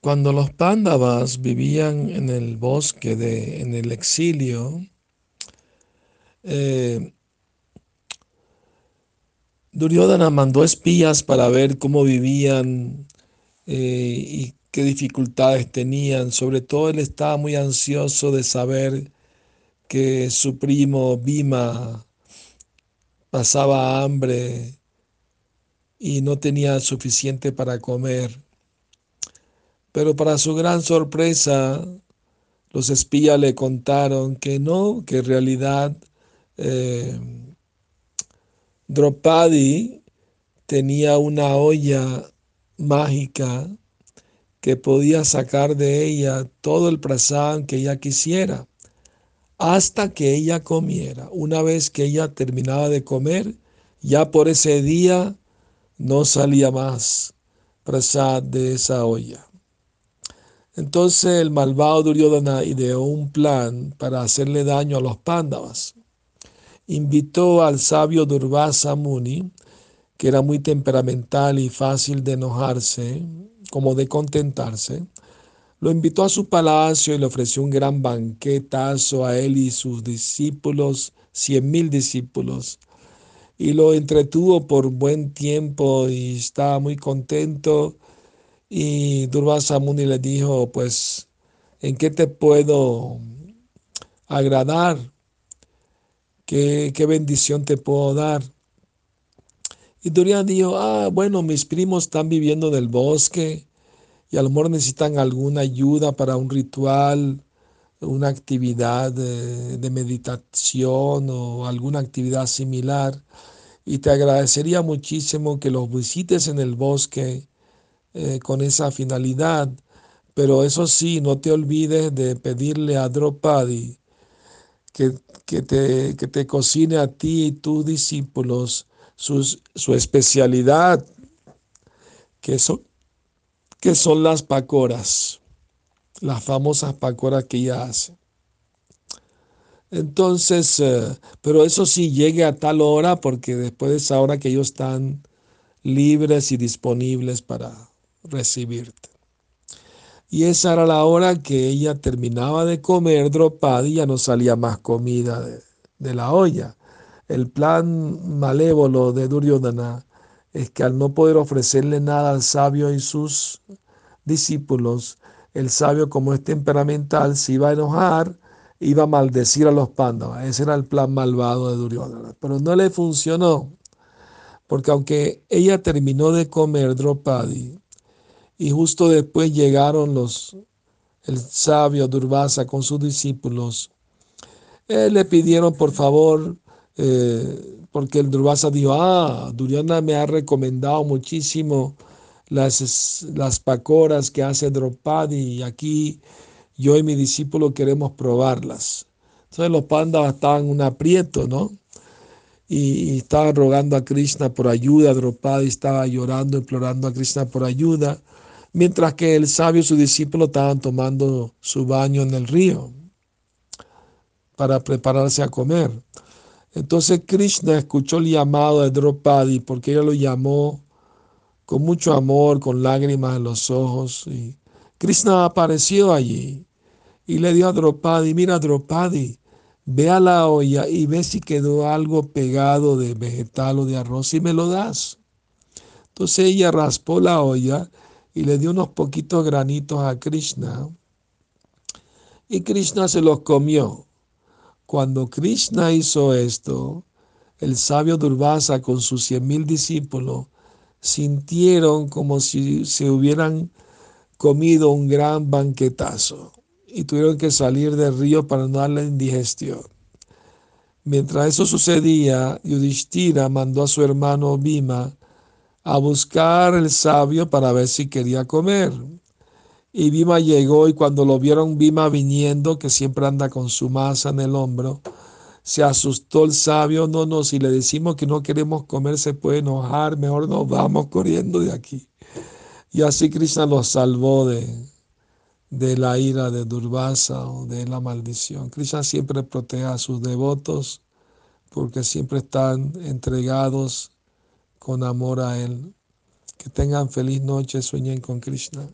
Cuando los pándavas vivían en el bosque, de, en el exilio, eh, Duryodhana mandó espías para ver cómo vivían eh, y qué dificultades tenían. Sobre todo él estaba muy ansioso de saber que su primo Bhima pasaba hambre y no tenía suficiente para comer. Pero para su gran sorpresa, los espías le contaron que no, que en realidad eh, Draupadi tenía una olla mágica que podía sacar de ella todo el prasad que ella quisiera, hasta que ella comiera. Una vez que ella terminaba de comer, ya por ese día no salía más prasad de esa olla. Entonces el malvado Duryodhana ideó un plan para hacerle daño a los pándavas invitó al sabio Durvasa Muni, que era muy temperamental y fácil de enojarse, como de contentarse, lo invitó a su palacio y le ofreció un gran banquetazo a él y sus discípulos, cien mil discípulos, y lo entretuvo por buen tiempo y estaba muy contento. Y Durvasa Muni le dijo, pues, ¿en qué te puedo agradar? ¿Qué, bendición te puedo dar? Y Durian dijo, ah, bueno, mis primos están viviendo en el bosque y a lo mejor necesitan alguna ayuda para un ritual, una actividad de, meditación o alguna actividad similar. Y te agradecería muchísimo que los visites en el bosque eh, con esa finalidad. Pero eso sí, no te olvides de pedirle a Draupadi que, te, que te cocine a ti y tus discípulos su especialidad, que son, que son las pacoras, las famosas pacoras que ella hace. Entonces, eh, pero eso sí llegue a tal hora porque después de esa hora que ellos están libres y disponibles para recibirte. Y esa era la hora que ella terminaba de comer Draupadi y ya no salía más comida de, la olla. El plan malévolo de Duryodhana es que al no poder ofrecerle nada al sabio y sus discípulos, el sabio como es temperamental se iba a enojar, iba a maldecir a los pándavas. Ese era el plan malvado de Duryodhana. Pero no le funcionó, porque aunque ella terminó de comer Draupadi, y justo después llegaron los, el sabio Durvasa con sus discípulos. Eh, le pidieron por favor, eh, porque el Durvasa dijo, ah, Duryana me ha recomendado muchísimo las, las pacoras que hace Draupadi y aquí yo y mi discípulo queremos probarlas. Entonces los pandas estaban en un aprieto, ¿no? Y, y estaban rogando a Krishna por ayuda, Draupadi estaba llorando, implorando a Krishna por ayuda mientras que el sabio y su discípulo estaban tomando su baño en el río para prepararse a comer. Entonces Krishna escuchó el llamado de Draupadi porque ella lo llamó con mucho amor, con lágrimas en los ojos. Y Krishna apareció allí y le dio a Draupadi, mira Draupadi, ve a la olla y ve si quedó algo pegado de vegetal o de arroz y me lo das. Entonces ella raspó la olla y le dio unos poquitos granitos a Krishna. Y Krishna se los comió. Cuando Krishna hizo esto, el sabio Durvasa con sus cien mil discípulos sintieron como si se hubieran comido un gran banquetazo y tuvieron que salir del río para no darle indigestión. Mientras eso sucedía, Yudhishthira mandó a su hermano Bhima a buscar el sabio para ver si quería comer. Y Bima llegó y cuando lo vieron Bima viniendo, que siempre anda con su masa en el hombro, se asustó el sabio, no, no, si le decimos que no queremos comer se puede enojar, mejor nos vamos corriendo de aquí. Y así Krishna los salvó de, de la ira de Durvasa o de la maldición. Krishna siempre protege a sus devotos porque siempre están entregados con amor a Él. Que tengan feliz noche, sueñen con Krishna.